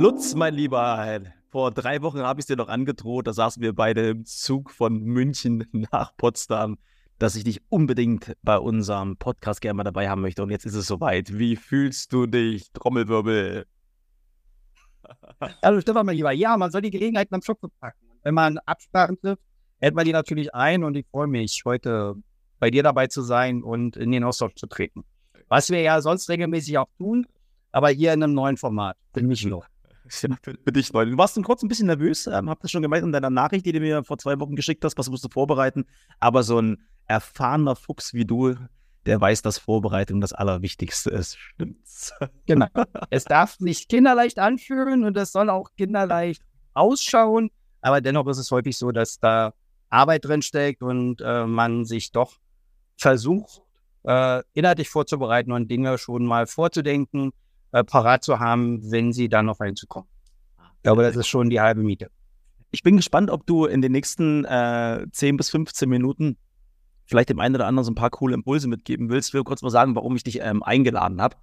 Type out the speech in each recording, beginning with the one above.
Lutz, mein Lieber, vor drei Wochen habe ich es dir noch angedroht, da saßen wir beide im Zug von München nach Potsdam, dass ich dich unbedingt bei unserem Podcast gerne mal dabei haben möchte. Und jetzt ist es soweit. Wie fühlst du dich, Trommelwirbel? Also Stefan, mein Lieber, ja, man soll die Gelegenheiten am Schopf packen. Wenn man Absprachen trifft, hält man die natürlich ein und ich freue mich, heute bei dir dabei zu sein und in den Austausch zu treten. Was wir ja sonst regelmäßig auch tun, aber hier in einem neuen Format. Für mich noch. Ja, für, für, dich neu. Du warst kurz ein bisschen nervös, ähm, hab das schon gemerkt in deiner Nachricht, die du mir vor zwei Wochen geschickt hast, was musst du vorbereiten. Aber so ein erfahrener Fuchs wie du, der weiß, dass Vorbereitung das Allerwichtigste ist. Stimmt's? Genau. es darf nicht kinderleicht anfühlen und es soll auch kinderleicht ausschauen. Aber dennoch ist es häufig so, dass da Arbeit drin steckt und äh, man sich doch versucht, äh, inhaltlich vorzubereiten und Dinge schon mal vorzudenken, äh, parat zu haben, wenn sie dann noch reinzukommen. Ich glaube, das ist schon die halbe Miete. Ich bin gespannt, ob du in den nächsten äh, 10 bis 15 Minuten vielleicht dem einen oder anderen so ein paar coole Impulse mitgeben willst. Ich will kurz mal sagen, warum ich dich ähm, eingeladen habe.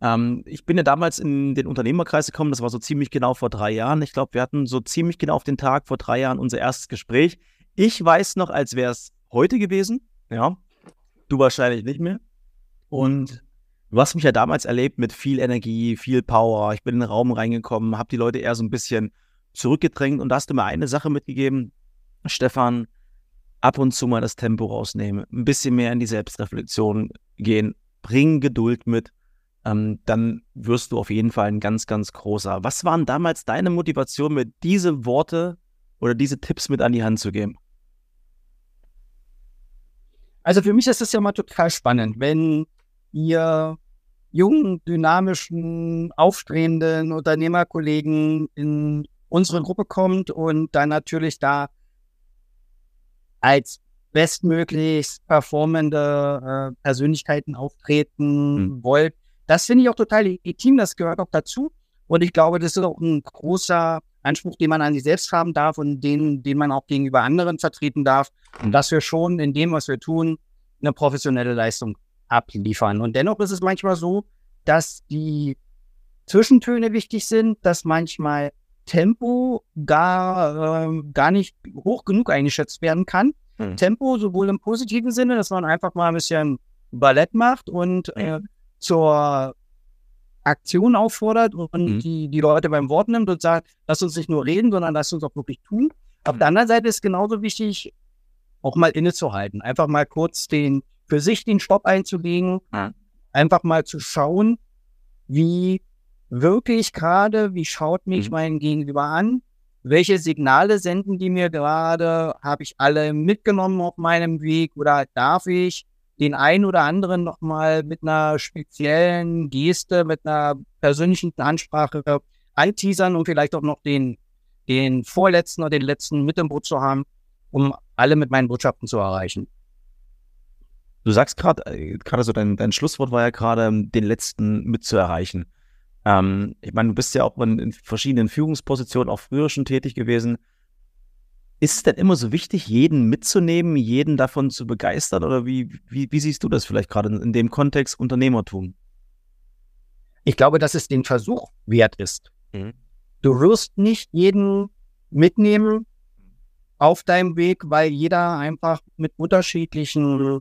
Ähm, ich bin ja damals in den Unternehmerkreis gekommen, das war so ziemlich genau vor drei Jahren. Ich glaube, wir hatten so ziemlich genau auf den Tag vor drei Jahren unser erstes Gespräch. Ich weiß noch, als wäre es heute gewesen, ja. Du wahrscheinlich nicht mehr. Und du hast mich ja damals erlebt mit viel Energie, viel Power. Ich bin in den Raum reingekommen, habe die Leute eher so ein bisschen zurückgedrängt und da hast du mir eine Sache mitgegeben, Stefan, ab und zu mal das Tempo rausnehmen, ein bisschen mehr in die Selbstreflexion gehen, bring Geduld mit, ähm, dann wirst du auf jeden Fall ein ganz, ganz großer. Was waren damals deine Motivation, mir diese Worte oder diese Tipps mit an die Hand zu geben? Also für mich ist es ja mal total spannend, wenn ihr jungen, dynamischen, aufstrebenden Unternehmerkollegen in unsere Gruppe kommt und dann natürlich da als bestmöglich performende äh, Persönlichkeiten auftreten mhm. wollt. Das finde ich auch total legitim, das gehört auch dazu. Und ich glaube, das ist auch ein großer Anspruch, den man an sich selbst haben darf und den, den man auch gegenüber anderen vertreten darf, mhm. dass wir schon in dem, was wir tun, eine professionelle Leistung abliefern. Und dennoch ist es manchmal so, dass die Zwischentöne wichtig sind, dass manchmal Tempo gar, äh, gar nicht hoch genug eingeschätzt werden kann. Mhm. Tempo sowohl im positiven Sinne, dass man einfach mal ein bisschen Ballett macht und äh, zur Aktion auffordert und mhm. die, die Leute beim Wort nimmt und sagt, lass uns nicht nur reden, sondern lass uns auch wirklich tun. Auf mhm. der anderen Seite ist genauso wichtig, auch mal innezuhalten. Einfach mal kurz den, für sich den Stopp einzulegen. Mhm. Einfach mal zu schauen, wie wirklich gerade, wie schaut mich mhm. mein Gegenüber an? Welche Signale senden die mir gerade? Habe ich alle mitgenommen auf meinem Weg oder darf ich den einen oder anderen nochmal mit einer speziellen Geste, mit einer persönlichen Ansprache anteasern und vielleicht auch noch den, den vorletzten oder den letzten mit im Boot zu haben, um alle mit meinen Botschaften zu erreichen. Du sagst gerade, äh, gerade so dein, dein Schlusswort war ja gerade, den letzten mit zu erreichen. Ähm, ich meine, du bist ja auch in, in verschiedenen Führungspositionen auch früher schon tätig gewesen. Ist es denn immer so wichtig, jeden mitzunehmen, jeden davon zu begeistern? Oder wie, wie, wie siehst du das vielleicht gerade in, in dem Kontext Unternehmertum? Ich glaube, dass es den Versuch wert ist. Mhm. Du wirst nicht jeden mitnehmen auf deinem Weg, weil jeder einfach mit unterschiedlichen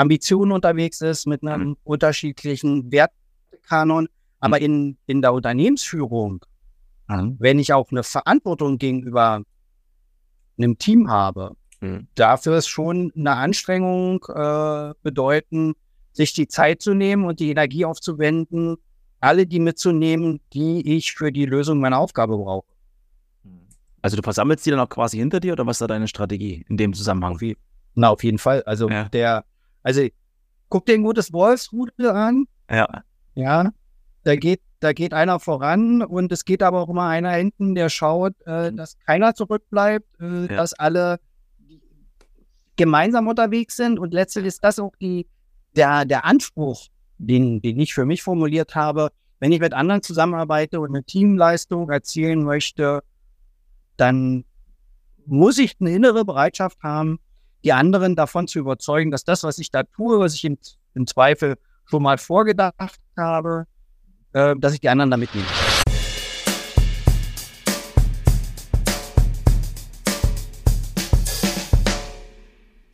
Ambitionen unterwegs ist, mit einem mhm. unterschiedlichen Wertkanon. Aber mhm. in, in der Unternehmensführung Mhm. Wenn ich auch eine Verantwortung gegenüber einem Team habe, dafür ist schon eine Anstrengung äh, bedeuten, sich die Zeit zu nehmen und die Energie aufzuwenden, alle die mitzunehmen, die ich für die Lösung meiner Aufgabe brauche. Also du versammelst die dann auch quasi hinter dir oder was ist da deine Strategie in dem Zusammenhang? Auf na, auf jeden Fall. Also ja. der, also guck dir ein gutes Wolfsrudel an. Ja. Ja. Da geht da geht einer voran und es geht aber auch immer einer hinten, der schaut, äh, mhm. dass keiner zurückbleibt, äh, ja. dass alle gemeinsam unterwegs sind und letztlich ist das auch die, der, der Anspruch, den, den ich für mich formuliert habe. Wenn ich mit anderen zusammenarbeite und eine Teamleistung erzielen möchte, dann muss ich eine innere Bereitschaft haben, die anderen davon zu überzeugen, dass das, was ich da tue, was ich im, im Zweifel schon mal vorgedacht habe, äh, dass ich die anderen da mitnehme.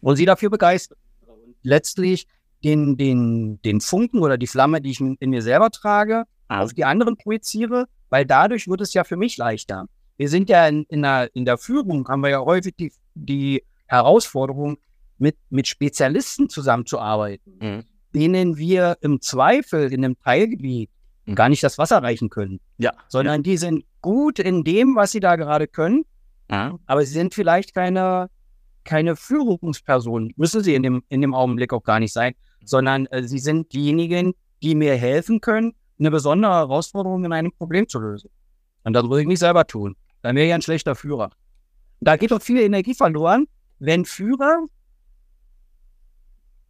Und sie dafür begeistern. Letztlich den, den, den Funken oder die Flamme, die ich in, mir selber trage, auf die anderen projiziere, weil dadurch wird es ja für mich leichter. Wir sind ja in, in, der, in der Führung, haben wir ja häufig die, die Herausforderung, mit, mit Spezialisten zusammenzuarbeiten, mhm. denen wir im Zweifel in einem Teilgebiet mhm. gar nicht das Wasser reichen können. Ja. Sondern ja. die sind gut in dem, was sie da gerade können, ja. aber sie sind vielleicht keine, keine Führungspersonen, müssen sie in dem, in dem Augenblick auch gar nicht sein, sondern äh, sie sind diejenigen, die mir helfen können, eine besondere Herausforderung in einem Problem zu lösen. Und das muss ich nicht selber tun. Dann wäre ich ein schlechter Führer. Da geht doch viel Energie verloren, wenn Führer,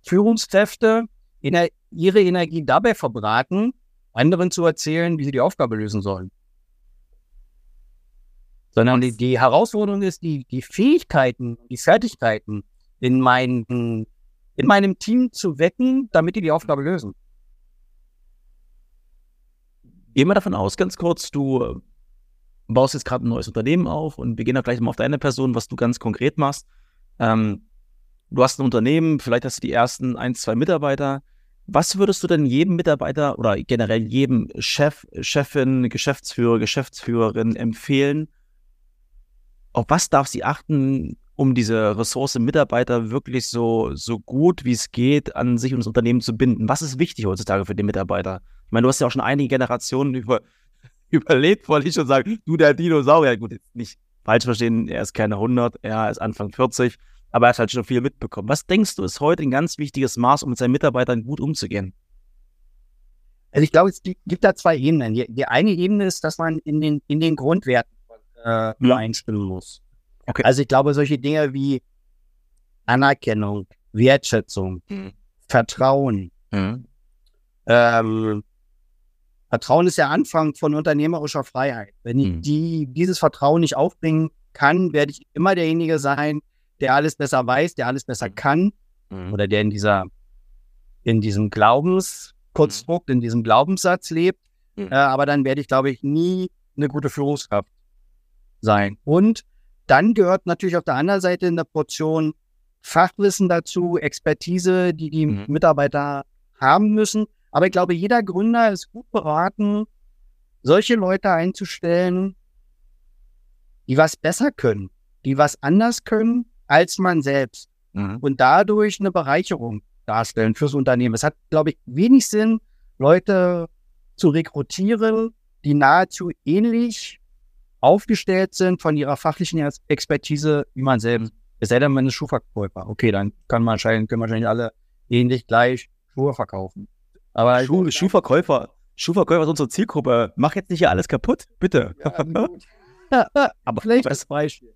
Führungskräfte ihre Energie dabei verbraten, anderen zu erzählen, wie sie die Aufgabe lösen sollen. Sondern die, die Herausforderung ist, die, die Fähigkeiten, die Fertigkeiten in, mein, in meinem Team zu wecken, damit die die Aufgabe lösen. Gehen wir davon aus, ganz kurz, du baust jetzt gerade ein neues Unternehmen auf und wir gehen da gleich mal auf deine Person, was du ganz konkret machst. Ähm, du hast ein Unternehmen, vielleicht hast du die ersten ein, zwei Mitarbeiter. Was würdest du denn jedem Mitarbeiter oder generell jedem Chef, Chefin, Geschäftsführer, Geschäftsführerin empfehlen? Auf was darf sie achten, um diese Ressource Mitarbeiter wirklich so, so gut wie es geht an sich und das Unternehmen zu binden? Was ist wichtig heutzutage für den Mitarbeiter? Ich meine, du hast ja auch schon einige Generationen über, überlebt, wollte ich schon sagen. Du, der Dinosaurier, gut, nicht falsch verstehen, er ist keine 100, er ist Anfang 40, aber er hat halt schon viel mitbekommen. Was denkst du, ist heute ein ganz wichtiges Maß, um mit seinen Mitarbeitern gut umzugehen? Also ich glaube, es gibt da zwei Ebenen. Die, die eine Ebene ist, dass man in den, in den Grundwerten äh, übereinstimmen muss. Okay. Also ich glaube, solche Dinge wie Anerkennung, Wertschätzung, mhm. Vertrauen, mhm. Ähm, Vertrauen ist der Anfang von unternehmerischer Freiheit. Wenn ich mhm. die, dieses Vertrauen nicht aufbringen kann, werde ich immer derjenige sein, der alles besser weiß, der alles besser mhm. kann mhm. oder der in dieser, in diesem Glaubenskonstrukt, in diesem Glaubenssatz lebt. Mhm. Äh, aber dann werde ich, glaube ich, nie eine gute Führungskraft sein. Und dann gehört natürlich auf der anderen Seite eine Portion Fachwissen dazu, Expertise, die die mhm. Mitarbeiter haben müssen. Aber ich glaube, jeder Gründer ist gut beraten, solche Leute einzustellen, die was besser können, die was anders können als man selbst mhm. und dadurch eine Bereicherung darstellen fürs Unternehmen. Es hat, glaube ich, wenig Sinn, Leute zu rekrutieren, die nahezu ähnlich aufgestellt sind von ihrer fachlichen Expertise wie man selbst. Es sei denn, man ist Schuhverkäufer. Okay, dann kann man wahrscheinlich, können wahrscheinlich alle ähnlich gleich Schuhe verkaufen. Aber Schuh, Schuhverkäufer, Schuhverkäufer ist unsere Zielgruppe. Mach jetzt nicht hier alles kaputt, bitte. Ja, Aber vielleicht das Beispiel.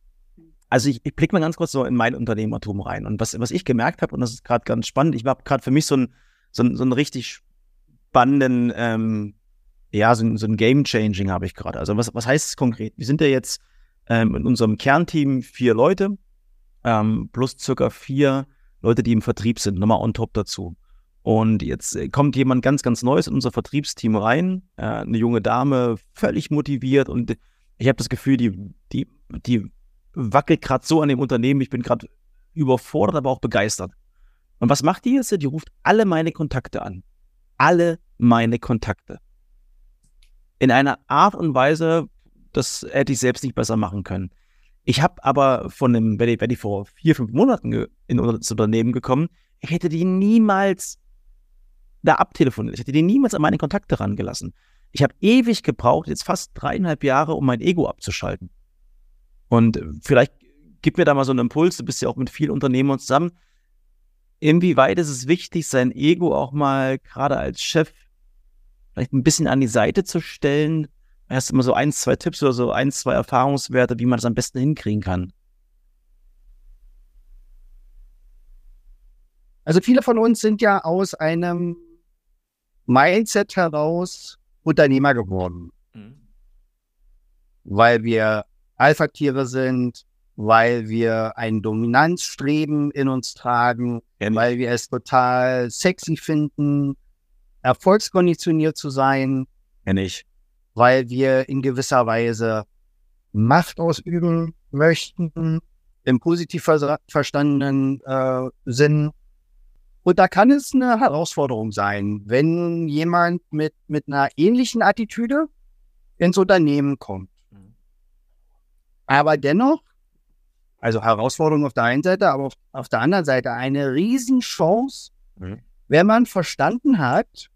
Also ich, ich blicke mal ganz kurz so in mein Unternehmertum rein. Und was, was ich gemerkt habe, und das ist gerade ganz spannend, ich habe gerade für mich so, ein, so, ein, so einen richtig spannenden, ähm, ja, so, so ein Game-Changing habe ich gerade. Also was, was heißt es konkret? Wir sind ja jetzt ähm, in unserem Kernteam vier Leute, ähm, plus circa vier Leute, die im Vertrieb sind, nochmal on top dazu. Und jetzt äh, kommt jemand ganz, ganz Neues in unser Vertriebsteam rein, äh, eine junge Dame, völlig motiviert und ich habe das Gefühl, die, die, die wackelt gerade so an dem Unternehmen. Ich bin gerade überfordert, aber auch begeistert. Und was macht die jetzt? Die ruft alle meine Kontakte an. Alle meine Kontakte. In einer Art und Weise, das hätte ich selbst nicht besser machen können. Ich habe aber von dem, wenn ich, vor vier, fünf Monaten in das Unternehmen gekommen, ich hätte die niemals da abtelefoniert. Ich hätte die niemals an meine Kontakte rangelassen. Ich habe ewig gebraucht, jetzt fast dreieinhalb Jahre, um mein Ego abzuschalten. Und vielleicht gib mir da mal so einen Impuls, du bist ja auch mit vielen Unternehmern zusammen. Inwieweit ist es wichtig, sein Ego auch mal gerade als Chef vielleicht ein bisschen an die Seite zu stellen? Hast du immer so ein, zwei Tipps oder so ein, zwei Erfahrungswerte, wie man das am besten hinkriegen kann? Also viele von uns sind ja aus einem Mindset heraus Unternehmer geworden. Mhm. Weil wir Alpha-Tiere sind, weil wir ein Dominanzstreben in uns tragen, ja, weil wir es total sexy finden, erfolgskonditioniert zu sein. Kenn ich. Weil wir in gewisser Weise Macht ausüben möchten, im positiv ver verstandenen äh, Sinn. Und da kann es eine Herausforderung sein, wenn jemand mit, mit einer ähnlichen Attitüde ins Unternehmen kommt. Mhm. Aber dennoch, also Herausforderung auf der einen Seite, aber auf, auf der anderen Seite eine Riesenchance, mhm. wenn man verstanden hat,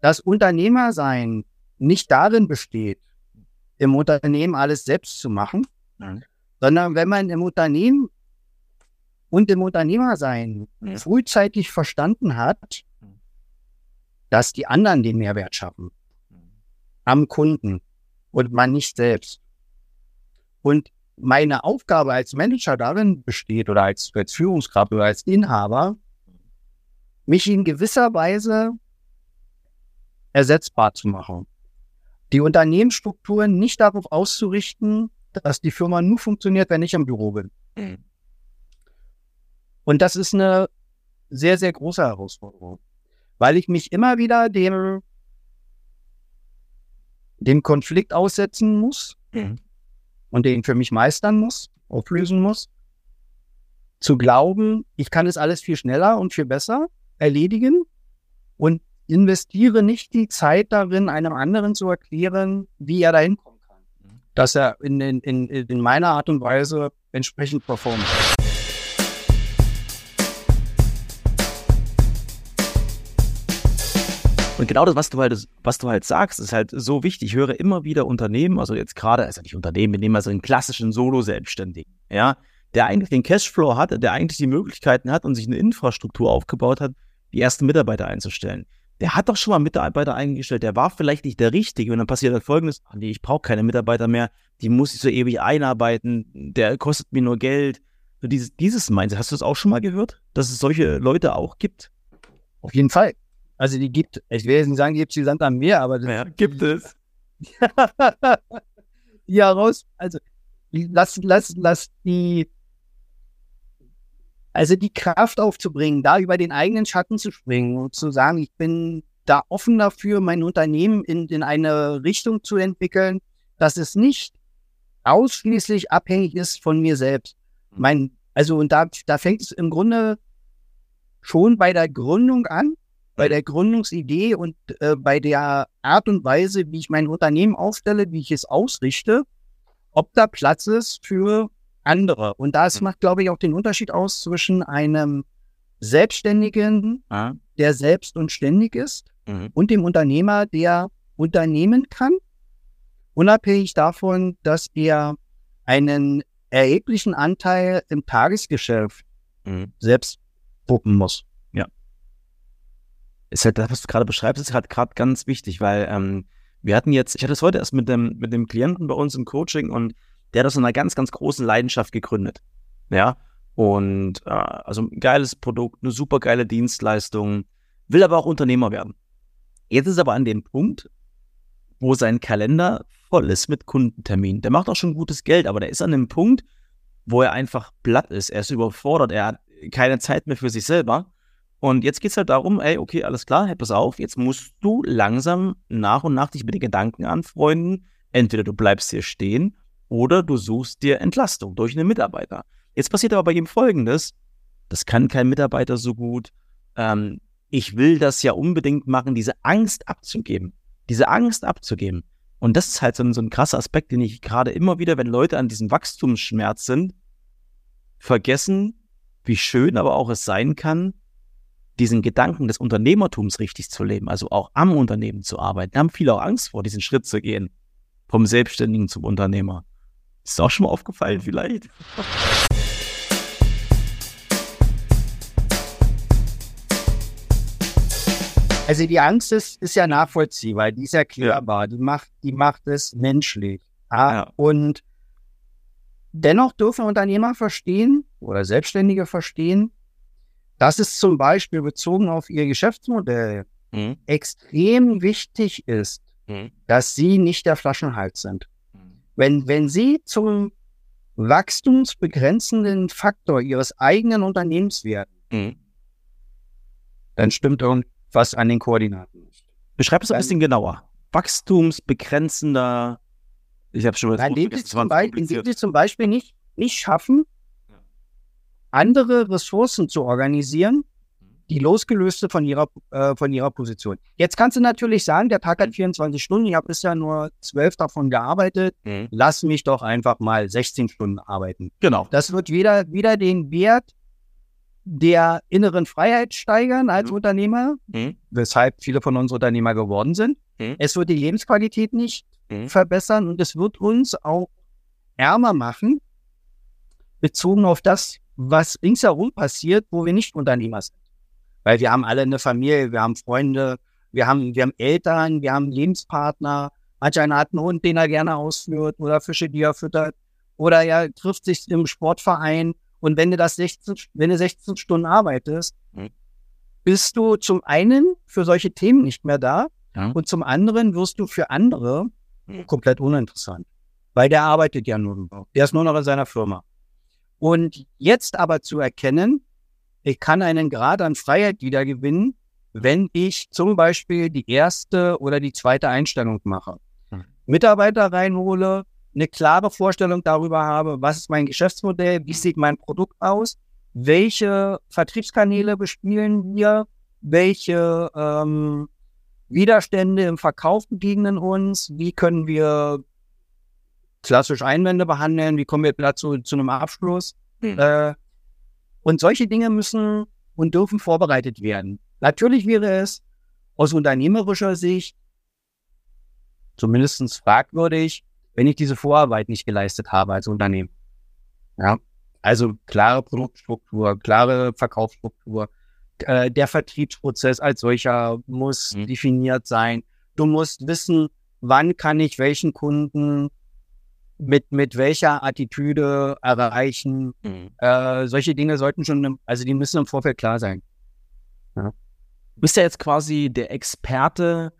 dass Unternehmersein nicht darin besteht, im Unternehmen alles selbst zu machen, mhm. sondern wenn man im Unternehmen und im Unternehmersein mhm. frühzeitig verstanden hat, mhm. dass die anderen den Mehrwert schaffen am Kunden und man nicht selbst. Und meine Aufgabe als Manager darin besteht oder als, als Führungskraft oder als Inhaber, mich in gewisser Weise ersetzbar zu machen. Die Unternehmensstrukturen nicht darauf auszurichten, dass die Firma nur funktioniert, wenn ich im Büro bin. Mhm. Und das ist eine sehr, sehr große Herausforderung, weil ich mich immer wieder dem dem Konflikt aussetzen muss mhm. und den für mich meistern muss, auflösen muss, zu glauben, ich kann es alles viel schneller und viel besser erledigen und investiere nicht die Zeit darin, einem anderen zu erklären, wie er dahin kommen kann, mhm. dass er in, in, in meiner Art und Weise entsprechend performt. Und genau das, was du halt, was du halt sagst, ist halt so wichtig. Ich höre immer wieder Unternehmen, also jetzt gerade, also nicht Unternehmen, wir nehmen also einen klassischen Solo-Selbstständigen, ja, der eigentlich den Cashflow hat, der eigentlich die Möglichkeiten hat und sich eine Infrastruktur aufgebaut hat, die ersten Mitarbeiter einzustellen. Der hat doch schon mal Mitarbeiter eingestellt, der war vielleicht nicht der Richtige. Und dann passiert halt folgendes: ach nee, ich brauche keine Mitarbeiter mehr, die muss ich so ewig einarbeiten, der kostet mir nur Geld. So dieses, dieses Mindset, hast du das auch schon mal gehört, dass es solche Leute auch gibt? Auf jeden Fall. Also die gibt, ich will jetzt nicht sagen, die gibt es wie Sand am Meer, aber ja, gibt es. die heraus, also lass, lass, lass die, also die Kraft aufzubringen, da über den eigenen Schatten zu springen und zu sagen, ich bin da offen dafür, mein Unternehmen in, in eine Richtung zu entwickeln, dass es nicht ausschließlich abhängig ist von mir selbst. Mein, also, und da, da fängt es im Grunde schon bei der Gründung an, bei der Gründungsidee und äh, bei der Art und Weise, wie ich mein Unternehmen aufstelle, wie ich es ausrichte, ob da Platz ist für andere. Und das mhm. macht, glaube ich, auch den Unterschied aus zwischen einem Selbstständigen, ah. der selbst und ständig ist, mhm. und dem Unternehmer, der unternehmen kann, unabhängig davon, dass er einen erheblichen Anteil im Tagesgeschäft mhm. selbst wuppen muss ist halt das, was du gerade beschreibst, ist halt gerade ganz wichtig, weil ähm, wir hatten jetzt, ich hatte es heute erst mit dem, mit dem Klienten bei uns im Coaching und der hat aus einer ganz, ganz großen Leidenschaft gegründet. Ja. Und äh, also ein geiles Produkt, eine super geile Dienstleistung, will aber auch Unternehmer werden. Jetzt ist aber an dem Punkt, wo sein Kalender voll ist mit Kundenterminen. Der macht auch schon gutes Geld, aber der ist an dem Punkt, wo er einfach platt ist. Er ist überfordert, er hat keine Zeit mehr für sich selber. Und jetzt geht es halt darum, ey, okay, alles klar, hey, pass auf, jetzt musst du langsam nach und nach dich mit den Gedanken anfreunden. Entweder du bleibst hier stehen oder du suchst dir Entlastung durch einen Mitarbeiter. Jetzt passiert aber bei ihm Folgendes, das kann kein Mitarbeiter so gut. Ähm, ich will das ja unbedingt machen, diese Angst abzugeben. Diese Angst abzugeben. Und das ist halt so ein, so ein krasser Aspekt, den ich gerade immer wieder, wenn Leute an diesem Wachstumsschmerz sind, vergessen, wie schön aber auch es sein kann, diesen Gedanken des Unternehmertums richtig zu leben, also auch am Unternehmen zu arbeiten, haben viele auch Angst vor, diesen Schritt zu gehen. Vom Selbstständigen zum Unternehmer. Ist auch schon mal aufgefallen vielleicht? Also die Angst ist, ist ja nachvollziehbar, die ist erklärbar, ja. die, macht, die macht es menschlich. Ja. Und dennoch dürfen Unternehmer verstehen oder Selbstständige verstehen, dass es zum Beispiel bezogen auf ihr Geschäftsmodell mhm. extrem wichtig ist, mhm. dass sie nicht der Flaschenhals sind. Mhm. Wenn, wenn sie zum wachstumsbegrenzenden Faktor ihres eigenen Unternehmens werden, mhm. dann stimmt irgendwas an den Koordinaten nicht. Beschreib es ein bisschen genauer. wachstumsbegrenzender, ich habe schon mal Nein, indem sie, zum Beispiel, indem sie zum Beispiel nicht, nicht schaffen, andere Ressourcen zu organisieren, die losgelöste von ihrer, äh, von ihrer Position. Jetzt kannst du natürlich sagen, der Tag hat 24 Stunden, ich habe bisher nur 12 davon gearbeitet, mhm. lass mich doch einfach mal 16 Stunden arbeiten. Genau. Das wird wieder, wieder den Wert der inneren Freiheit steigern als mhm. Unternehmer, mhm. weshalb viele von uns Unternehmer geworden sind. Mhm. Es wird die Lebensqualität nicht mhm. verbessern und es wird uns auch ärmer machen, bezogen auf das, was ringsherum passiert, wo wir nicht Unternehmer sind. Weil wir haben alle eine Familie, wir haben Freunde, wir haben, wir haben Eltern, wir haben Lebenspartner. Manch einer hat einen Hund, den er gerne ausführt oder Fische, die er füttert. Oder er trifft sich im Sportverein und wenn du das 16, wenn du 16 Stunden arbeitest, mhm. bist du zum einen für solche Themen nicht mehr da ja. und zum anderen wirst du für andere mhm. komplett uninteressant. Weil der arbeitet ja nur noch. Der ist nur noch in seiner Firma. Und jetzt aber zu erkennen, ich kann einen Grad an Freiheit wiedergewinnen, wenn ich zum Beispiel die erste oder die zweite Einstellung mache. Mhm. Mitarbeiter reinhole, eine klare Vorstellung darüber habe, was ist mein Geschäftsmodell, wie sieht mein Produkt aus, welche Vertriebskanäle bespielen wir, welche ähm, Widerstände im Verkauf begegnen uns, wie können wir klassisch Einwände behandeln, wie kommen wir dazu zu einem Abschluss. Hm. Äh, und solche Dinge müssen und dürfen vorbereitet werden. Natürlich wäre es aus unternehmerischer Sicht zumindest fragwürdig, wenn ich diese Vorarbeit nicht geleistet habe als Unternehmen. Ja, also klare Produktstruktur, klare Verkaufsstruktur. Äh, der Vertriebsprozess als solcher muss mhm. definiert sein. Du musst wissen, wann kann ich welchen Kunden mit, mit welcher Attitüde erreichen. Mhm. Äh, solche Dinge sollten schon, also die müssen im Vorfeld klar sein. Ja. Du bist ja jetzt quasi der Experte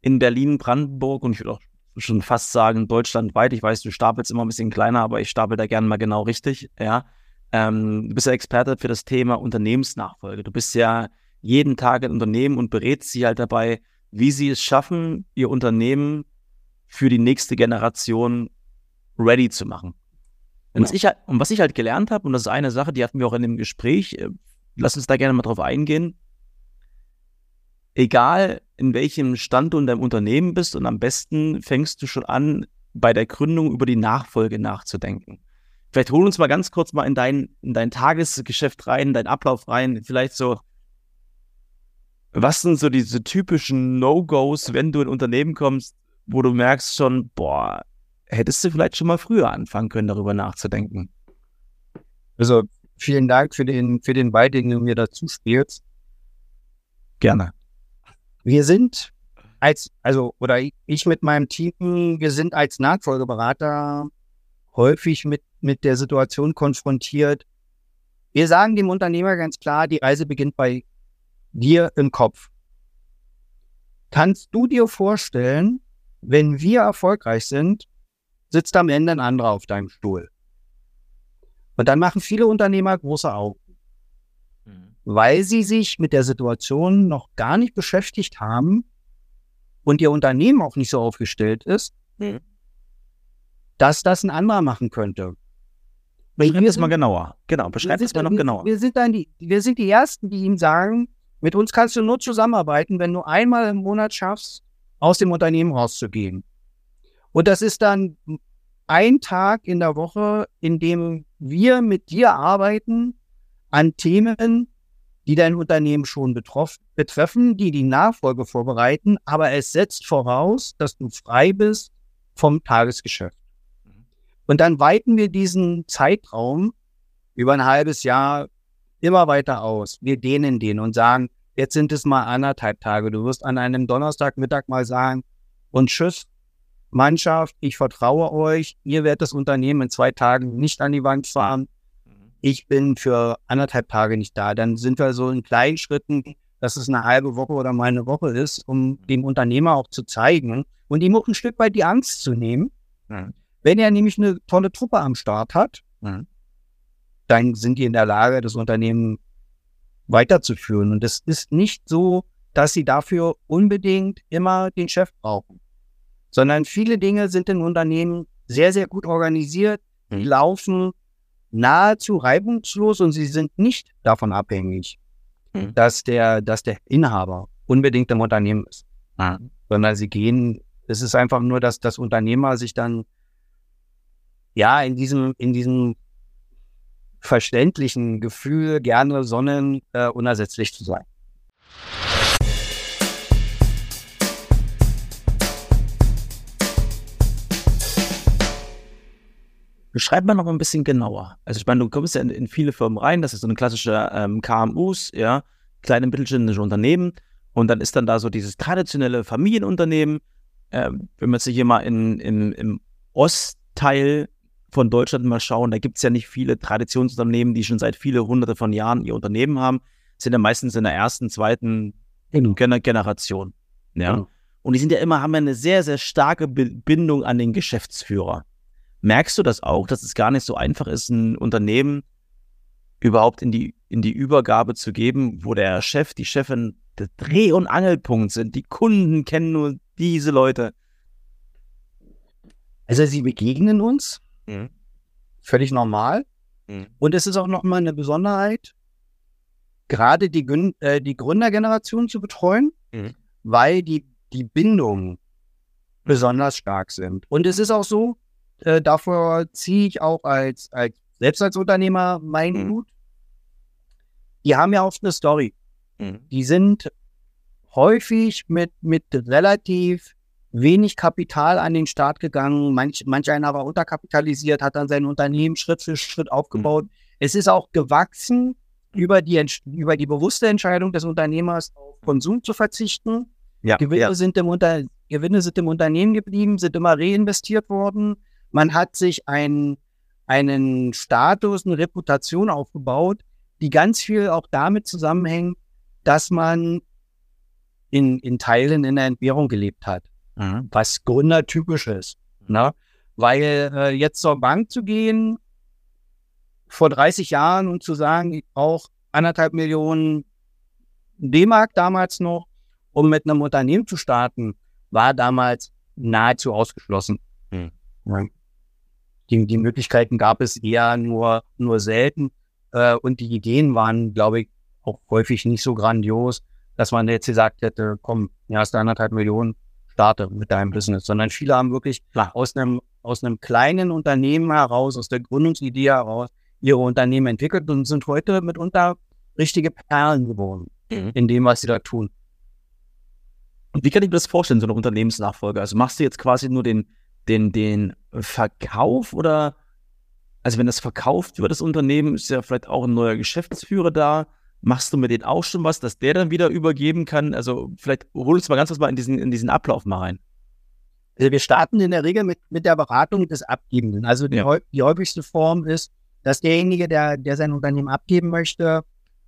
in Berlin, Brandenburg und ich würde auch schon fast sagen, deutschlandweit. Ich weiß, du stapelst immer ein bisschen kleiner, aber ich stapel da gerne mal genau richtig. Ja. Ähm, du bist ja Experte für das Thema Unternehmensnachfolge. Du bist ja jeden Tag in Unternehmen und berätst sie halt dabei, wie sie es schaffen, ihr Unternehmen für die nächste Generation ready zu machen. Und, was, ich, halt, und was ich halt gelernt habe, und das ist eine Sache, die hatten wir auch in dem Gespräch, äh, lass uns da gerne mal drauf eingehen. Egal, in welchem Stand du in deinem Unternehmen bist und am besten fängst du schon an, bei der Gründung über die Nachfolge nachzudenken. Vielleicht hol uns mal ganz kurz mal in dein, in dein Tagesgeschäft rein, in deinen Ablauf rein. Vielleicht so, was sind so diese typischen No-Gos, wenn du in ein Unternehmen kommst, wo du merkst schon, boah, hättest du vielleicht schon mal früher anfangen können, darüber nachzudenken? Also, vielen Dank für den, für den Beitrag, den du mir dazu spielst. Gerne. Wir sind als, also, oder ich mit meinem Team, wir sind als Nachfolgeberater häufig mit, mit der Situation konfrontiert. Wir sagen dem Unternehmer ganz klar, die Reise beginnt bei dir im Kopf. Kannst du dir vorstellen, wenn wir erfolgreich sind, sitzt am Ende ein anderer auf deinem Stuhl? Und dann machen viele Unternehmer große Augen weil sie sich mit der Situation noch gar nicht beschäftigt haben und ihr Unternehmen auch nicht so aufgestellt ist, hm. dass das ein anderer machen könnte. Beschreib es mal genauer. Genau, beschreib es mal noch genauer. Wir sind, dann die, wir sind die Ersten, die ihm sagen, mit uns kannst du nur zusammenarbeiten, wenn du einmal im Monat schaffst, aus dem Unternehmen rauszugehen. Und das ist dann ein Tag in der Woche, in dem wir mit dir arbeiten an Themen, die dein Unternehmen schon betroff, betreffen, die die Nachfolge vorbereiten, aber es setzt voraus, dass du frei bist vom Tagesgeschäft. Mhm. Und dann weiten wir diesen Zeitraum über ein halbes Jahr immer weiter aus. Wir dehnen den und sagen, jetzt sind es mal anderthalb Tage. Du wirst an einem Donnerstagmittag mal sagen, und tschüss, Mannschaft, ich vertraue euch, ihr werdet das Unternehmen in zwei Tagen nicht an die Wand fahren ich bin für anderthalb Tage nicht da. Dann sind wir so in kleinen Schritten, dass es eine halbe Woche oder mal eine Woche ist, um dem Unternehmer auch zu zeigen und ihm auch ein Stück weit die Angst zu nehmen. Mhm. Wenn er nämlich eine tolle Truppe am Start hat, mhm. dann sind die in der Lage, das Unternehmen weiterzuführen. Und es ist nicht so, dass sie dafür unbedingt immer den Chef brauchen. Sondern viele Dinge sind in Unternehmen sehr, sehr gut organisiert, mhm. laufen nahezu reibungslos und sie sind nicht davon abhängig, mhm. dass, der, dass der Inhaber unbedingt im Unternehmen ist. Mhm. Sondern sie gehen, es ist einfach nur, dass das Unternehmer sich dann ja in diesem, in diesem verständlichen Gefühl gerne sonnen, äh, unersetzlich zu sein. Beschreib mal noch ein bisschen genauer. Also ich meine, du kommst ja in, in viele Firmen rein, das ist so eine klassische ähm, KMUs, ja, kleine mittelständische Unternehmen. Und dann ist dann da so dieses traditionelle Familienunternehmen. Ähm, wenn wir sich hier mal in, in, im Ostteil von Deutschland mal schauen, da gibt es ja nicht viele Traditionsunternehmen, die schon seit viele hunderte von Jahren ihr Unternehmen haben, sind ja meistens in der ersten, zweiten genau. Generation. Ja. Genau. Und die sind ja immer, haben ja eine sehr, sehr starke Bindung an den Geschäftsführer. Merkst du das auch, dass es gar nicht so einfach ist, ein Unternehmen überhaupt in die, in die Übergabe zu geben, wo der Chef, die Chefin der Dreh- und Angelpunkt sind? Die Kunden kennen nur diese Leute. Also sie begegnen uns. Mhm. Völlig normal. Mhm. Und es ist auch nochmal eine Besonderheit, gerade die, äh, die Gründergeneration zu betreuen, mhm. weil die, die Bindungen besonders stark sind. Und es ist auch so, äh, davor ziehe ich auch als, als selbst als Unternehmer meinen mhm. Hut. Die haben ja oft eine Story. Mhm. Die sind häufig mit, mit relativ wenig Kapital an den Start gegangen. Manch, manch einer war unterkapitalisiert, hat dann sein Unternehmen Schritt für Schritt aufgebaut. Mhm. Es ist auch gewachsen über die, über die bewusste Entscheidung des Unternehmers auf Konsum zu verzichten. Ja, Gewinne, ja. Sind im Unter, Gewinne sind im Unternehmen geblieben, sind immer reinvestiert worden. Man hat sich ein, einen Status, eine Reputation aufgebaut, die ganz viel auch damit zusammenhängt, dass man in, in Teilen in der Entbehrung gelebt hat, mhm. was gründertypisch ist. Ne? Weil äh, jetzt zur Bank zu gehen, vor 30 Jahren und zu sagen, ich brauche anderthalb Millionen D-Mark damals noch, um mit einem Unternehmen zu starten, war damals nahezu ausgeschlossen. Mhm. Die, die Möglichkeiten gab es eher nur, nur selten. Äh, und die Ideen waren, glaube ich, auch häufig nicht so grandios, dass man jetzt gesagt hätte, komm, ja, hast du anderthalb Millionen, starte mit deinem Business. Sondern viele haben wirklich Klar. aus einem, aus einem kleinen Unternehmen heraus, aus der Gründungsidee heraus, ihre Unternehmen entwickelt und sind heute mitunter richtige Perlen geworden mhm. in dem, was sie da tun. Und wie kann ich mir das vorstellen, so eine Unternehmensnachfolge? Also machst du jetzt quasi nur den, den, den Verkauf oder, also wenn das verkauft wird, das Unternehmen, ist ja vielleicht auch ein neuer Geschäftsführer da. Machst du mit denen auch schon was, dass der dann wieder übergeben kann? Also vielleicht hol uns mal ganz kurz mal in diesen, in diesen Ablauf mal rein. Also wir starten in der Regel mit, mit der Beratung des Abgebenden. Also die, ja. die häufigste Form ist, dass derjenige, der, der sein Unternehmen abgeben möchte,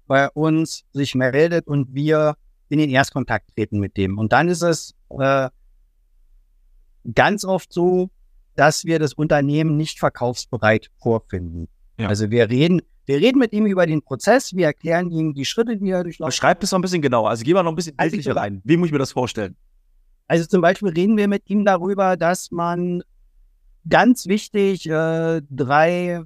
bei uns sich meldet und wir in den Erstkontakt treten mit dem. Und dann ist es äh, ganz oft so, dass wir das Unternehmen nicht verkaufsbereit vorfinden. Ja. Also wir reden, wir reden mit ihm über den Prozess, wir erklären ihm die Schritte, die er durchlaufen. Schreib es noch ein bisschen genauer. Also geh mal noch ein bisschen bildlicher also, rein. Wie muss ich mir das vorstellen? Also zum Beispiel reden wir mit ihm darüber, dass man ganz wichtig äh, drei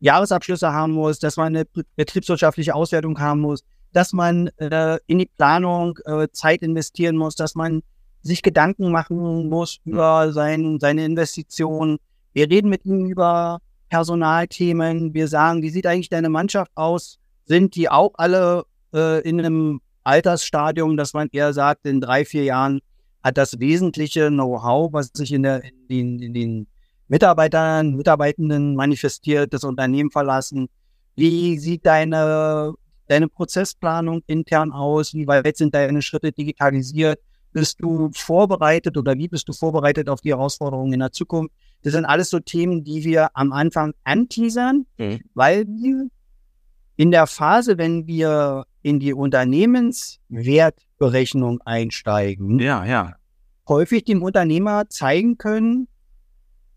Jahresabschlüsse haben muss, dass man eine betriebswirtschaftliche Auswertung haben muss, dass man äh, in die Planung äh, Zeit investieren muss, dass man sich Gedanken machen muss über sein, seine Investitionen. Wir reden mit ihm über Personalthemen. Wir sagen, wie sieht eigentlich deine Mannschaft aus? Sind die auch alle äh, in einem Altersstadium, dass man eher sagt, in drei, vier Jahren hat das wesentliche Know-how, was sich in, der, in, den, in den Mitarbeitern, Mitarbeitenden manifestiert, das Unternehmen verlassen. Wie sieht deine, deine Prozessplanung intern aus? Wie weit sind deine Schritte digitalisiert? Bist du vorbereitet oder wie bist du vorbereitet auf die Herausforderungen in der Zukunft? Das sind alles so Themen, die wir am Anfang anteasern, mhm. weil wir in der Phase, wenn wir in die Unternehmenswertberechnung einsteigen, ja, ja. häufig dem Unternehmer zeigen können,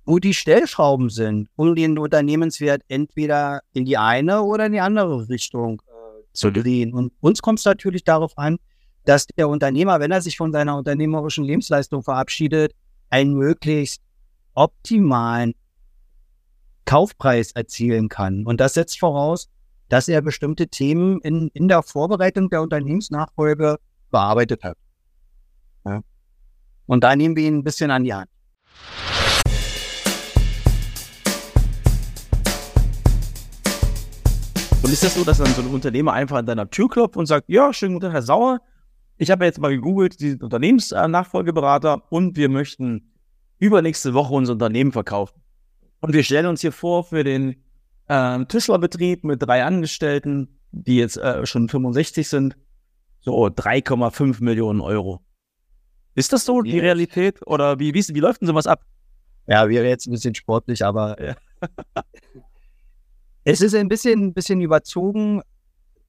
wo die Stellschrauben sind, um den Unternehmenswert entweder in die eine oder in die andere Richtung äh, zu drehen. Und uns kommt es natürlich darauf an, dass der Unternehmer, wenn er sich von seiner unternehmerischen Lebensleistung verabschiedet, einen möglichst optimalen Kaufpreis erzielen kann. Und das setzt voraus, dass er bestimmte Themen in, in der Vorbereitung der Unternehmensnachfolge bearbeitet hat. Ja. Und da nehmen wir ihn ein bisschen an die Hand. Und ist das so, dass dann so ein Unternehmer einfach an deiner Tür klopft und sagt, ja, schönen guten Tag, Herr Sauer, ich habe jetzt mal gegoogelt, diesen Unternehmensnachfolgeberater und wir möchten übernächste Woche unser Unternehmen verkaufen. Und wir stellen uns hier vor für den äh, Tischlerbetrieb mit drei Angestellten, die jetzt äh, schon 65 sind, so 3,5 Millionen Euro. Ist das so die Realität oder wie, wie, wie läuft denn sowas ab? Ja, wäre jetzt ein bisschen sportlich, aber ja. es ist ein bisschen, ein bisschen überzogen.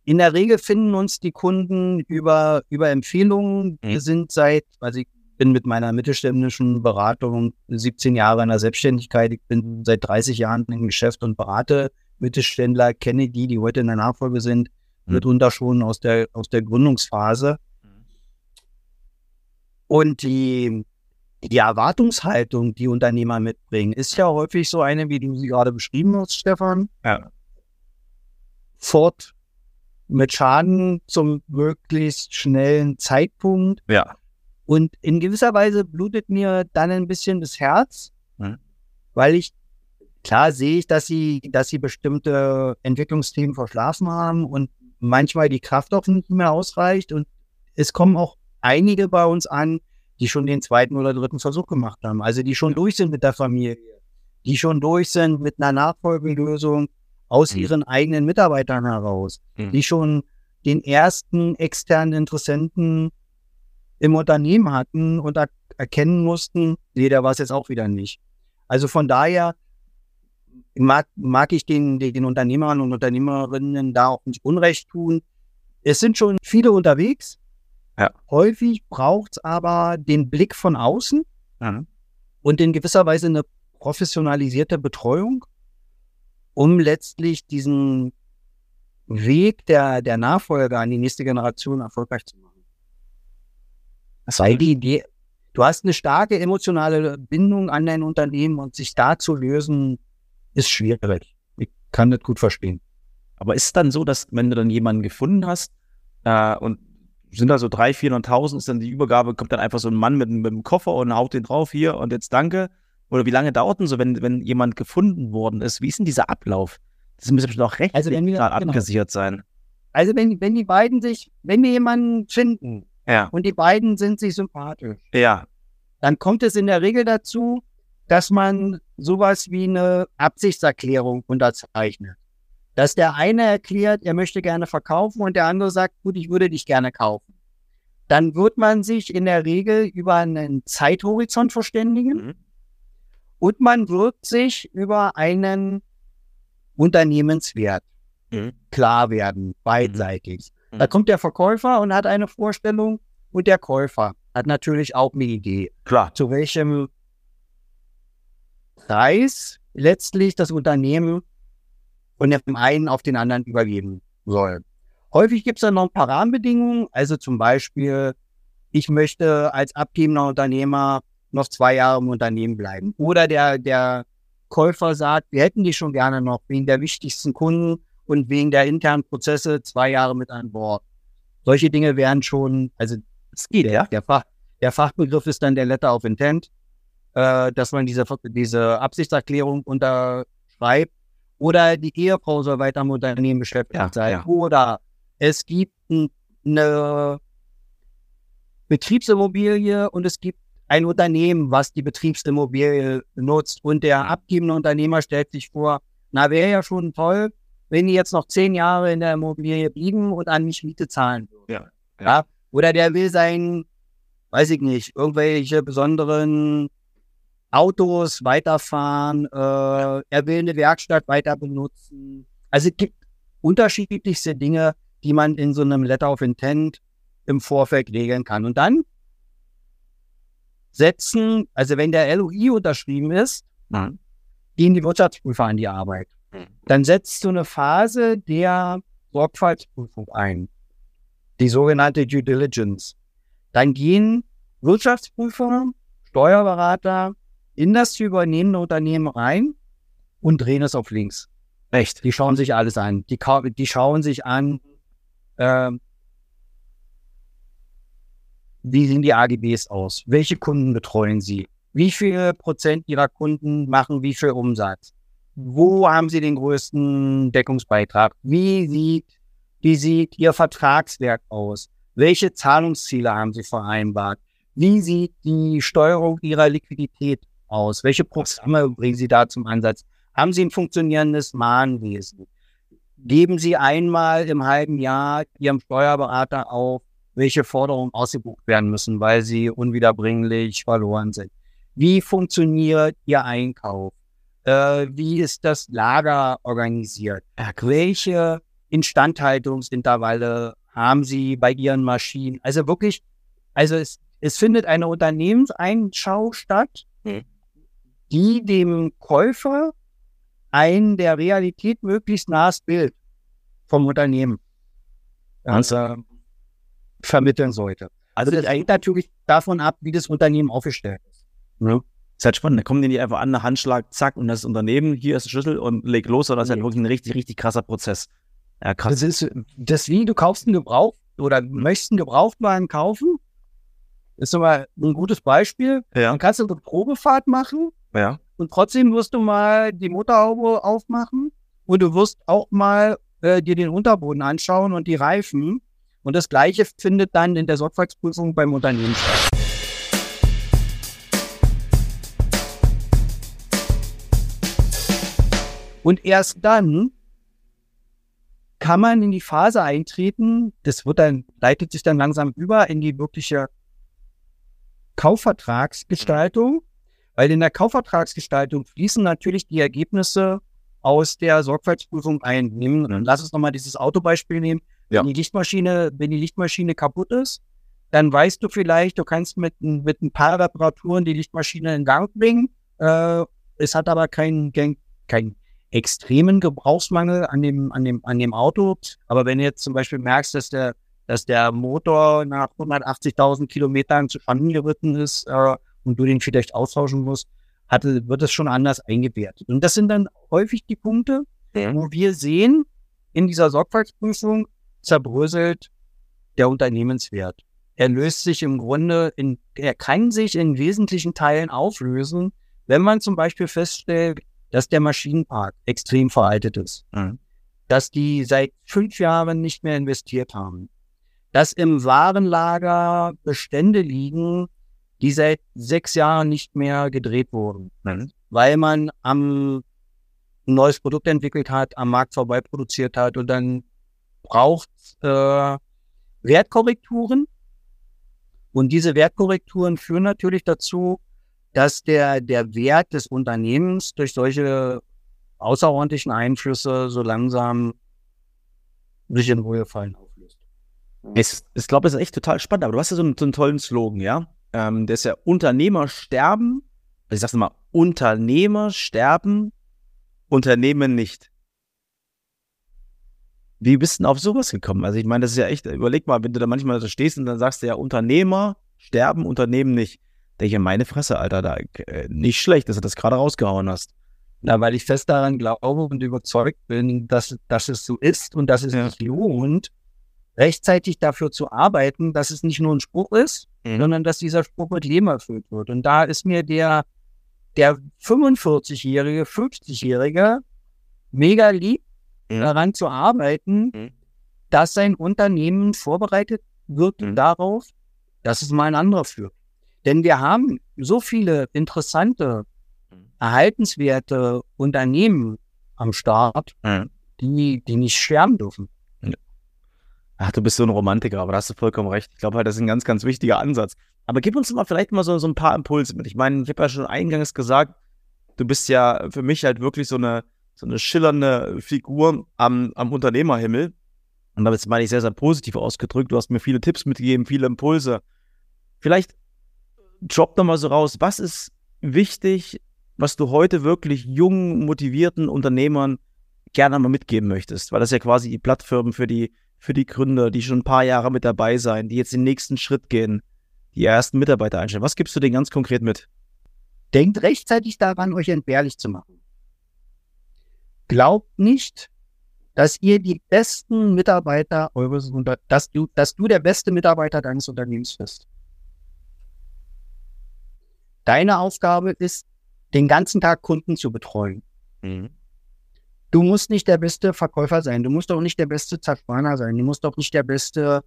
In der Regel finden uns die Kunden über, über Empfehlungen. Mhm. Wir sind seit, also ich bin mit meiner mittelständischen Beratung 17 Jahre in der Selbstständigkeit. Ich bin seit 30 Jahren im Geschäft und berate Mittelständler, kenne die, die heute in der Nachfolge sind, mhm. mitunter schon aus der, aus der Gründungsphase. Und die, die Erwartungshaltung, die Unternehmer mitbringen, ist ja häufig so eine, wie du sie gerade beschrieben hast, Stefan. Ja. Fort mit Schaden zum möglichst schnellen Zeitpunkt. Ja. Und in gewisser Weise blutet mir dann ein bisschen das Herz, mhm. weil ich, klar sehe ich, dass sie, dass sie bestimmte Entwicklungsthemen verschlafen haben und manchmal die Kraft auch nicht mehr ausreicht. Und es kommen auch einige bei uns an, die schon den zweiten oder dritten Versuch gemacht haben. Also die schon durch sind mit der Familie, die schon durch sind mit einer Nachfolgelösung, aus mhm. ihren eigenen Mitarbeitern heraus, mhm. die schon den ersten externen Interessenten im Unternehmen hatten und er erkennen mussten, nee, der war es jetzt auch wieder nicht. Also von daher mag, mag ich den, den Unternehmern und Unternehmerinnen da auch nicht Unrecht tun. Es sind schon viele unterwegs. Ja. Häufig braucht es aber den Blick von außen mhm. und in gewisser Weise eine professionalisierte Betreuung um letztlich diesen Weg der, der Nachfolger an die nächste Generation erfolgreich zu machen. Weil die Idee, du hast eine starke emotionale Bindung an dein Unternehmen und sich da zu lösen, ist schwierig. Ich kann das gut verstehen. Aber ist es dann so, dass wenn du dann jemanden gefunden hast äh, und sind da so drei, vierhunderttausend, ist dann die Übergabe, kommt dann einfach so ein Mann mit, mit einem Koffer und haut den drauf hier und jetzt danke oder wie lange dauert denn so, wenn, wenn jemand gefunden worden ist? Wie ist denn dieser Ablauf? Das müsste bestimmt auch recht also wenn wir, genau. abgesichert sein. Also wenn, wenn die beiden sich, wenn wir jemanden finden ja. und die beiden sind sich sympathisch, ja. dann kommt es in der Regel dazu, dass man sowas wie eine Absichtserklärung unterzeichnet. Dass der eine erklärt, er möchte gerne verkaufen und der andere sagt, gut, ich würde dich gerne kaufen. Dann wird man sich in der Regel über einen Zeithorizont verständigen. Mhm und man wird sich über einen Unternehmenswert mhm. klar werden, beidseitig. Mhm. Da kommt der Verkäufer und hat eine Vorstellung und der Käufer hat natürlich auch eine Idee. Klar. Zu welchem Preis letztlich das Unternehmen von dem einen auf den anderen übergeben soll. Häufig gibt es dann noch ein paar Rahmenbedingungen, also zum Beispiel, ich möchte als abgebender Unternehmer noch zwei Jahre im Unternehmen bleiben. Oder der, der Käufer sagt, wir hätten die schon gerne noch wegen der wichtigsten Kunden und wegen der internen Prozesse zwei Jahre mit an Bord. Solche Dinge wären schon, also es geht, ja. Der, Fach, der Fachbegriff ist dann der Letter of Intent, äh, dass man diese, diese Absichtserklärung unterschreibt. Oder die Ehefrau soll weiter im Unternehmen beschäftigt ja, sein. Ja. Oder es gibt eine Betriebsimmobilie und es gibt ein Unternehmen, was die Betriebsimmobilie nutzt und der abgebende Unternehmer stellt sich vor, na, wäre ja schon toll, wenn die jetzt noch zehn Jahre in der Immobilie blieben und an mich Miete zahlen würden. Ja, ja. ja. Oder der will sein, weiß ich nicht, irgendwelche besonderen Autos weiterfahren, äh, er will eine Werkstatt weiter benutzen. Also es gibt unterschiedlichste Dinge, die man in so einem Letter of Intent im Vorfeld regeln kann. Und dann setzen, also wenn der LOI unterschrieben ist, mhm. gehen die Wirtschaftsprüfer an die Arbeit. Mhm. Dann setzt du eine Phase der Sorgfaltsprüfung ein, die sogenannte Due Diligence. Dann gehen Wirtschaftsprüfer, Steuerberater in das zu übernehmende Unternehmen rein und drehen es auf links. Echt? Die schauen sich alles an. Die, die schauen sich an, äh, wie sehen die AGBs aus? Welche Kunden betreuen sie? Wie viel Prozent ihrer Kunden machen wie viel Umsatz? Wo haben sie den größten Deckungsbeitrag? Wie sieht, wie sieht ihr Vertragswerk aus? Welche Zahlungsziele haben sie vereinbart? Wie sieht die Steuerung ihrer Liquidität aus? Welche Programme bringen sie da zum Ansatz? Haben sie ein funktionierendes Mahnwesen? Geben sie einmal im halben Jahr ihrem Steuerberater auf, welche Forderungen ausgebucht werden müssen, weil sie unwiederbringlich verloren sind? Wie funktioniert Ihr Einkauf? Äh, wie ist das Lager organisiert? Welche Instandhaltungsintervalle haben Sie bei Ihren Maschinen? Also wirklich, also es, es findet eine Unternehmenseinschau statt, hm. die dem Käufer ein der Realität möglichst nahes Bild vom Unternehmen also, vermitteln sollte. Also das hängt natürlich davon ab, wie das Unternehmen aufgestellt ist. Ja. Ist halt spannend. Da kommen die nicht einfach an, Handschlag, zack, und das Unternehmen, hier ist der Schlüssel und leg los, sondern das ist halt wirklich ein richtig, richtig krasser Prozess. Ja, krass. Das ist das wie, du kaufst einen Gebrauch oder möchtest einen Gebrauchtwagen kaufen. Das ist mal ein gutes Beispiel. Ja. Dann kannst du eine Probefahrt machen. Ja. Und trotzdem wirst du mal die Motorhaube aufmachen und du wirst auch mal äh, dir den Unterboden anschauen und die Reifen. Und das Gleiche findet dann in der Sorgfaltsprüfung beim Unternehmen statt. Und erst dann kann man in die Phase eintreten, das wird dann, leitet sich dann langsam über in die wirkliche Kaufvertragsgestaltung, weil in der Kaufvertragsgestaltung fließen natürlich die Ergebnisse aus der Sorgfaltsprüfung ein. Nehmen, lass uns nochmal dieses Autobeispiel nehmen. Ja. Wenn die Lichtmaschine, wenn die Lichtmaschine kaputt ist, dann weißt du vielleicht, du kannst mit, mit ein paar Reparaturen die Lichtmaschine in Gang bringen. Äh, es hat aber kein, kein, kein extremen Gebrauchsmangel an dem, an dem, an dem Auto. Aber wenn du jetzt zum Beispiel merkst, dass der, dass der Motor nach 180.000 Kilometern zu Pfannen geritten ist äh, und du den vielleicht austauschen musst, hatte, wird es schon anders eingewertet. Und das sind dann häufig die Punkte, ja. wo wir sehen, in dieser Sorgfaltsprüfung zerbröselt der Unternehmenswert. Er löst sich im Grunde in, er kann sich in wesentlichen Teilen auflösen, wenn man zum Beispiel feststellt, dass der Maschinenpark extrem veraltet ist, mhm. dass die seit fünf Jahren nicht mehr investiert haben, dass im Warenlager Bestände liegen, die seit sechs Jahren nicht mehr gedreht wurden, mhm. weil man am ein neues Produkt entwickelt hat, am Markt vorbei produziert hat und dann braucht äh, Wertkorrekturen. Und diese Wertkorrekturen führen natürlich dazu, dass der, der Wert des Unternehmens durch solche außerordentlichen Einflüsse so langsam sich in Ruhe fallen auflöst. Es, ich glaube, es ist echt total spannend, aber du hast ja so einen, so einen tollen Slogan, ja? Ähm, der ist ja Unternehmer sterben, also ich sag's mal, Unternehmer sterben, Unternehmen nicht. Wie bist du denn auf sowas gekommen? Also ich meine, das ist ja echt, überleg mal, wenn du da manchmal da stehst und dann sagst du ja, Unternehmer sterben, Unternehmen nicht denke ich, meine Fresse, Alter, da, äh, nicht schlecht, dass du das gerade rausgehauen hast. Na, weil ich fest daran glaube und überzeugt bin, dass, dass es so ist und dass es ja. sich lohnt, rechtzeitig dafür zu arbeiten, dass es nicht nur ein Spruch ist, mhm. sondern dass dieser Spruch mit Leben erfüllt wird. Und da ist mir der, der 45-Jährige, 50-Jährige mega lieb, mhm. daran zu arbeiten, mhm. dass sein Unternehmen vorbereitet wird mhm. darauf, dass es mal ein anderer führt. Denn wir haben so viele interessante, mhm. erhaltenswerte Unternehmen am Start, die, die nicht schwärmen dürfen. Ach, du bist so ein Romantiker, aber da hast du vollkommen recht. Ich glaube halt, das ist ein ganz, ganz wichtiger Ansatz. Aber gib uns mal vielleicht mal so, so ein paar Impulse mit. Ich meine, ich habe ja schon eingangs gesagt, du bist ja für mich halt wirklich so eine, so eine schillernde Figur am, am Unternehmerhimmel. Und damit meine ich sehr, sehr positiv ausgedrückt. Du hast mir viele Tipps mitgegeben, viele Impulse. Vielleicht drop doch mal so raus, was ist wichtig, was du heute wirklich jungen, motivierten Unternehmern gerne mal mitgeben möchtest? Weil das ja quasi die Plattform für die, für die Gründer, die schon ein paar Jahre mit dabei sein, die jetzt den nächsten Schritt gehen. die ersten Mitarbeiter einstellen? Was gibst du denen ganz konkret mit? Denkt rechtzeitig daran, euch entbehrlich zu machen. Glaubt nicht, dass ihr die besten Mitarbeiter eures dass du, dass du der beste Mitarbeiter deines Unternehmens bist. Deine Aufgabe ist, den ganzen Tag Kunden zu betreuen. Mhm. Du musst nicht der beste Verkäufer sein. Du musst auch nicht der beste Zerspaner sein. Du musst auch nicht der beste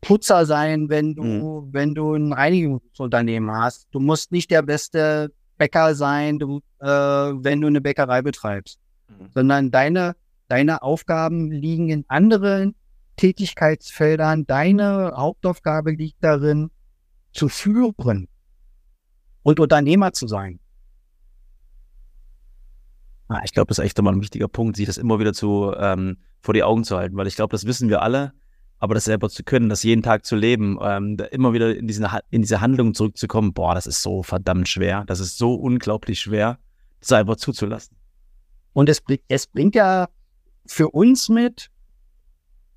Putzer sein, wenn du, mhm. wenn du ein Reinigungsunternehmen hast. Du musst nicht der beste Bäcker sein, du, äh, wenn du eine Bäckerei betreibst. Mhm. Sondern deine, deine Aufgaben liegen in anderen Tätigkeitsfeldern. Deine Hauptaufgabe liegt darin, zu führen und Unternehmer zu sein. Ah, ich glaube, das ist echt immer ein wichtiger Punkt, sich das immer wieder zu ähm, vor die Augen zu halten, weil ich glaube, das wissen wir alle, aber das selber zu können, das jeden Tag zu leben, ähm, immer wieder in diese, in diese Handlung zurückzukommen, boah, das ist so verdammt schwer. Das ist so unglaublich schwer, das einfach zuzulassen. Und es, es bringt ja für uns mit,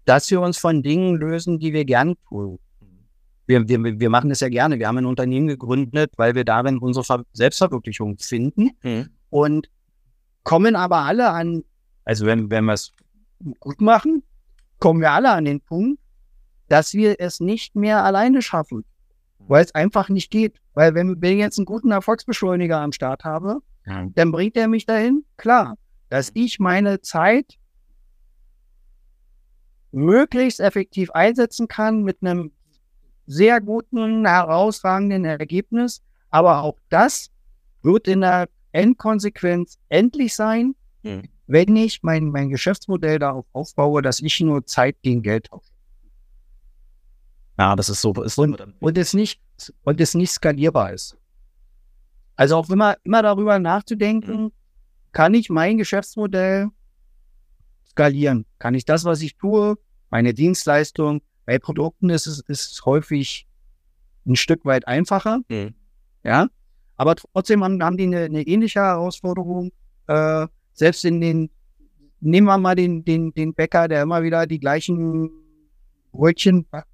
dass wir uns von Dingen lösen, die wir gern tun. Wir, wir, wir machen es ja gerne. Wir haben ein Unternehmen gegründet, weil wir darin unsere Selbstverwirklichung finden. Mhm. Und kommen aber alle an, also wenn, wenn wir es gut machen, kommen wir alle an den Punkt, dass wir es nicht mehr alleine schaffen, weil es einfach nicht geht. Weil wenn, wenn ich jetzt einen guten Erfolgsbeschleuniger am Start habe, ja. dann bringt er mich dahin, klar, dass ich meine Zeit möglichst effektiv einsetzen kann mit einem sehr guten, herausragenden Ergebnis. Aber auch das wird in der Endkonsequenz endlich sein, mhm. Wenn ich mein, mein Geschäftsmodell darauf aufbaue, dass ich nur Zeit gegen Geld tausche. Ja, das ist so. Ist und, und, es nicht, und es nicht skalierbar ist. Also auch immer, immer darüber nachzudenken, mhm. kann ich mein Geschäftsmodell skalieren? Kann ich das, was ich tue, meine Dienstleistung, bei Produkten ist es ist häufig ein Stück weit einfacher. Mhm. Ja, aber trotzdem haben, haben die eine, eine, ähnliche Herausforderung. Äh, selbst in den, nehmen wir mal den, den, den Bäcker, der immer wieder die gleichen Brötchen backt,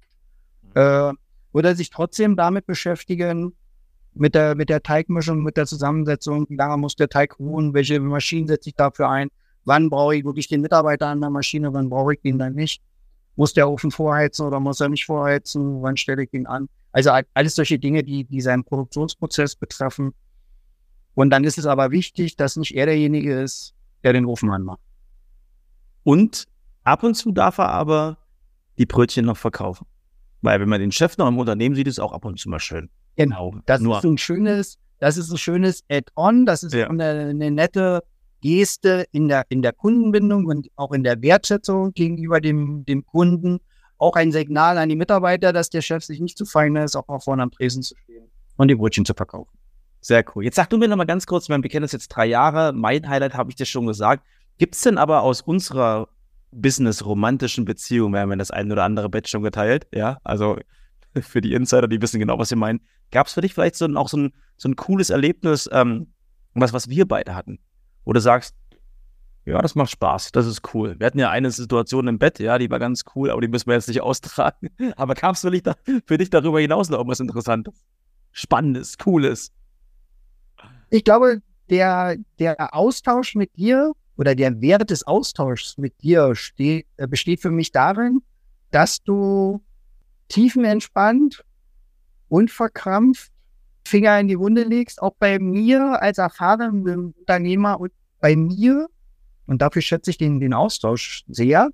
äh, würde sich trotzdem damit beschäftigen, mit der, mit der Teigmischung, mit der Zusammensetzung, wie lange muss der Teig ruhen, welche Maschinen setze ich dafür ein, wann brauche ich wirklich den Mitarbeiter an der Maschine, wann brauche ich den dann nicht, muss der Ofen vorheizen oder muss er nicht vorheizen, wann stelle ich ihn an. Also alles solche Dinge, die, die seinen Produktionsprozess betreffen. Und dann ist es aber wichtig, dass nicht er derjenige ist, der den Ofen anmacht. Und ab und zu darf er aber die Brötchen noch verkaufen. Weil wenn man den Chef noch im Unternehmen sieht, ist auch ab und zu mal schön. Genau. Das Nur. ist ein schönes, das ist ein schönes Add-on, das ist ja. eine, eine, nette Geste in der, in der Kundenbindung und auch in der Wertschätzung gegenüber dem, dem Kunden auch ein Signal an die Mitarbeiter, dass der Chef sich nicht zu fein ist, auch mal vorne am Tresen zu stehen und die Brötchen zu verkaufen. Sehr cool. Jetzt sag du mir noch mal ganz kurz, wir kennen das jetzt drei Jahre. Mein Highlight habe ich dir schon gesagt. Gibt es denn aber aus unserer Business-romantischen Beziehung, wir haben ja das ein oder andere Bett schon geteilt, ja, also für die Insider, die wissen genau, was wir meinen. Gab es für dich vielleicht so ein, auch so ein, so ein cooles Erlebnis, ähm, was, was wir beide hatten? Wo du sagst, ja, das macht Spaß. Das ist cool. Wir hatten ja eine Situation im Bett, ja, die war ganz cool, aber die müssen wir jetzt nicht austragen. Aber kam es für, für dich darüber hinaus noch irgendwas Interessantes? Spannendes, Cooles? Ich glaube, der, der Austausch mit dir oder der Wert des Austauschs mit dir steht, äh, besteht für mich darin, dass du tiefenentspannt, unverkrampft Finger in die Wunde legst, auch bei mir als erfahrenem Unternehmer und bei mir und dafür schätze ich den, den Austausch sehr,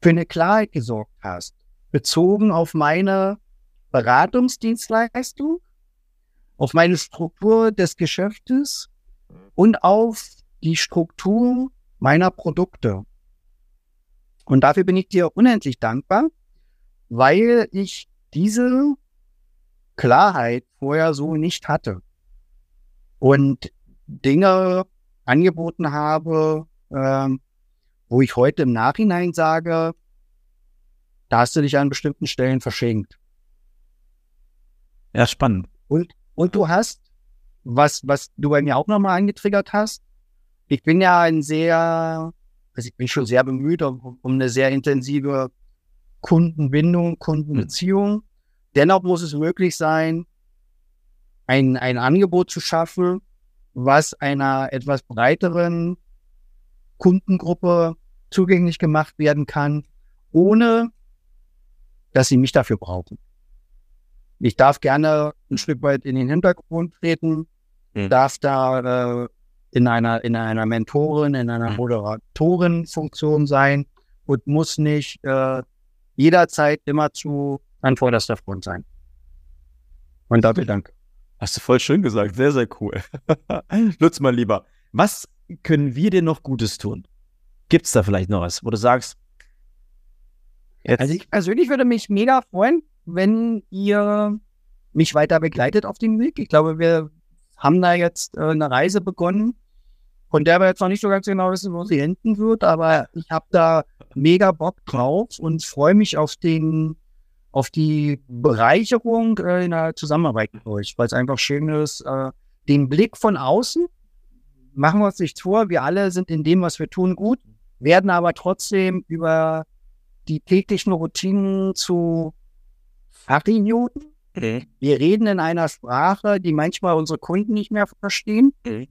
für eine Klarheit gesorgt hast, bezogen auf meine Beratungsdienstleistung, auf meine Struktur des Geschäftes und auf die Struktur meiner Produkte. Und dafür bin ich dir unendlich dankbar, weil ich diese Klarheit vorher so nicht hatte. Und Dinge angeboten habe, ähm, wo ich heute im Nachhinein sage, da hast du dich an bestimmten Stellen verschenkt. Ja, spannend. Und, und du hast, was, was du bei mir auch nochmal angetriggert hast, ich bin ja ein sehr, also ich bin schon sehr bemüht um, um eine sehr intensive Kundenbindung, Kundenbeziehung. Mhm. Dennoch muss es möglich sein, ein, ein Angebot zu schaffen, was einer etwas breiteren Kundengruppe zugänglich gemacht werden kann, ohne dass sie mich dafür brauchen. Ich darf gerne ein Stück weit in den Hintergrund treten, mhm. darf da äh, in einer, in einer Mentorin, in einer hm. Moderatorenfunktion sein und muss nicht äh, jederzeit immer zu an vorderster Front sein. Und dafür danke. Hast du voll schön gesagt. Sehr, sehr cool. Lutz, mal lieber, was können wir dir noch Gutes tun? Gibt es da vielleicht noch was, wo du sagst, jetzt. Also ich persönlich würde mich mega freuen, wenn ihr mich weiter begleitet auf dem Weg. Ich glaube, wir haben da jetzt äh, eine Reise begonnen, von der wir jetzt noch nicht so ganz genau wissen, wo sie enden wird, aber ich habe da mega Bock drauf und freue mich auf den auf die Bereicherung äh, in der Zusammenarbeit mit euch, weil es einfach schön ist, äh, den Blick von außen, machen wir uns nichts vor, wir alle sind in dem, was wir tun, gut, werden aber trotzdem über die täglichen Routinen zu Fachidioten. Okay. Wir reden in einer Sprache, die manchmal unsere Kunden nicht mehr verstehen, okay.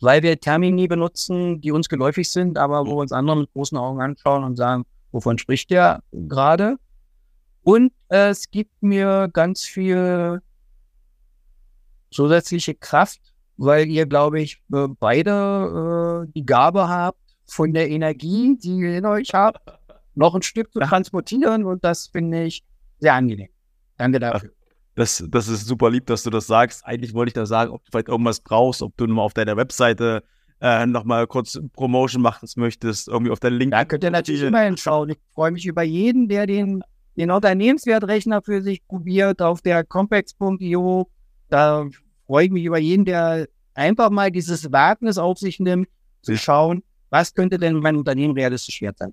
weil wir Termini benutzen, die uns geläufig sind, aber wo uns andere mit großen Augen anschauen und sagen, wovon spricht der gerade? Und äh, es gibt mir ganz viel zusätzliche Kraft, weil ihr, glaube ich, beide äh, die Gabe habt, von der Energie, die ihr in euch habt, noch ein Stück zu transportieren. Und das finde ich sehr angenehm. Danke dafür. Das, das ist super lieb, dass du das sagst. Eigentlich wollte ich da sagen, ob du vielleicht irgendwas brauchst, ob du nur mal auf deiner Webseite äh, nochmal kurz Promotion machen möchtest, irgendwie auf deinen Link. Da könnt ihr natürlich immer hinschauen. Ich freue mich über jeden, der den den Unternehmenswertrechner für sich probiert auf der Compex.io. Da freue ich mich über jeden, der einfach mal dieses Wagnis auf sich nimmt, zu schauen, was könnte denn mein Unternehmen realistisch wert sein.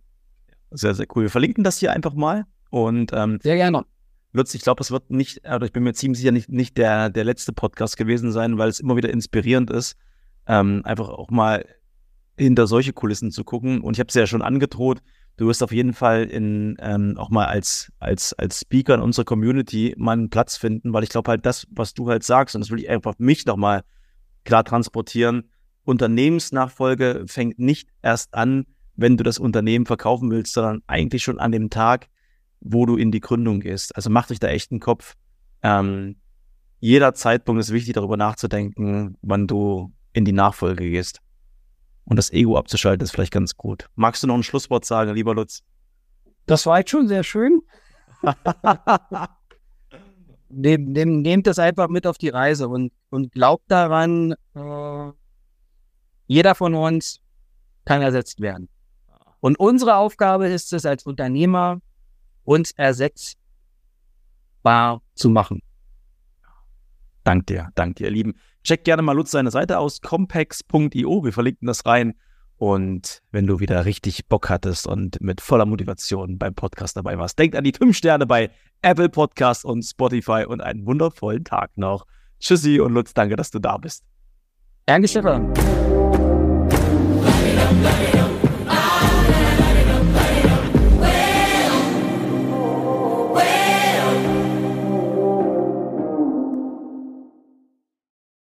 Sehr, sehr cool. Wir verlinken das hier einfach mal. Und ähm, sehr gerne. Lutz, ich glaube, es wird nicht, oder ich bin mir ziemlich sicher, nicht, nicht der, der letzte Podcast gewesen sein, weil es immer wieder inspirierend ist, ähm, einfach auch mal hinter solche Kulissen zu gucken. Und ich habe es ja schon angedroht, du wirst auf jeden Fall in, ähm, auch mal als, als, als Speaker in unserer Community mal einen Platz finden, weil ich glaube halt das, was du halt sagst, und das will ich einfach mich nochmal klar transportieren, Unternehmensnachfolge fängt nicht erst an, wenn du das Unternehmen verkaufen willst, sondern eigentlich schon an dem Tag, wo du in die Gründung gehst. Also mach dich da echt einen Kopf. Ähm, jeder Zeitpunkt ist wichtig, darüber nachzudenken, wann du in die Nachfolge gehst. Und das Ego abzuschalten ist vielleicht ganz gut. Magst du noch ein Schlusswort sagen, lieber Lutz? Das war jetzt schon sehr schön. Nehm, nehm, nehmt das einfach mit auf die Reise und, und glaubt daran, äh, jeder von uns kann ersetzt werden. Und unsere Aufgabe ist es als Unternehmer, uns ersetzbar zu machen. Dank dir, dank dir, ihr Lieben. Check gerne mal Lutz seine Seite aus, compex.io. Wir verlinken das rein. Und wenn du wieder richtig Bock hattest und mit voller Motivation beim Podcast dabei warst, denk an die fünf Sterne bei Apple Podcast und Spotify und einen wundervollen Tag noch. Tschüssi und Lutz, danke, dass du da bist. Danke, Stefan.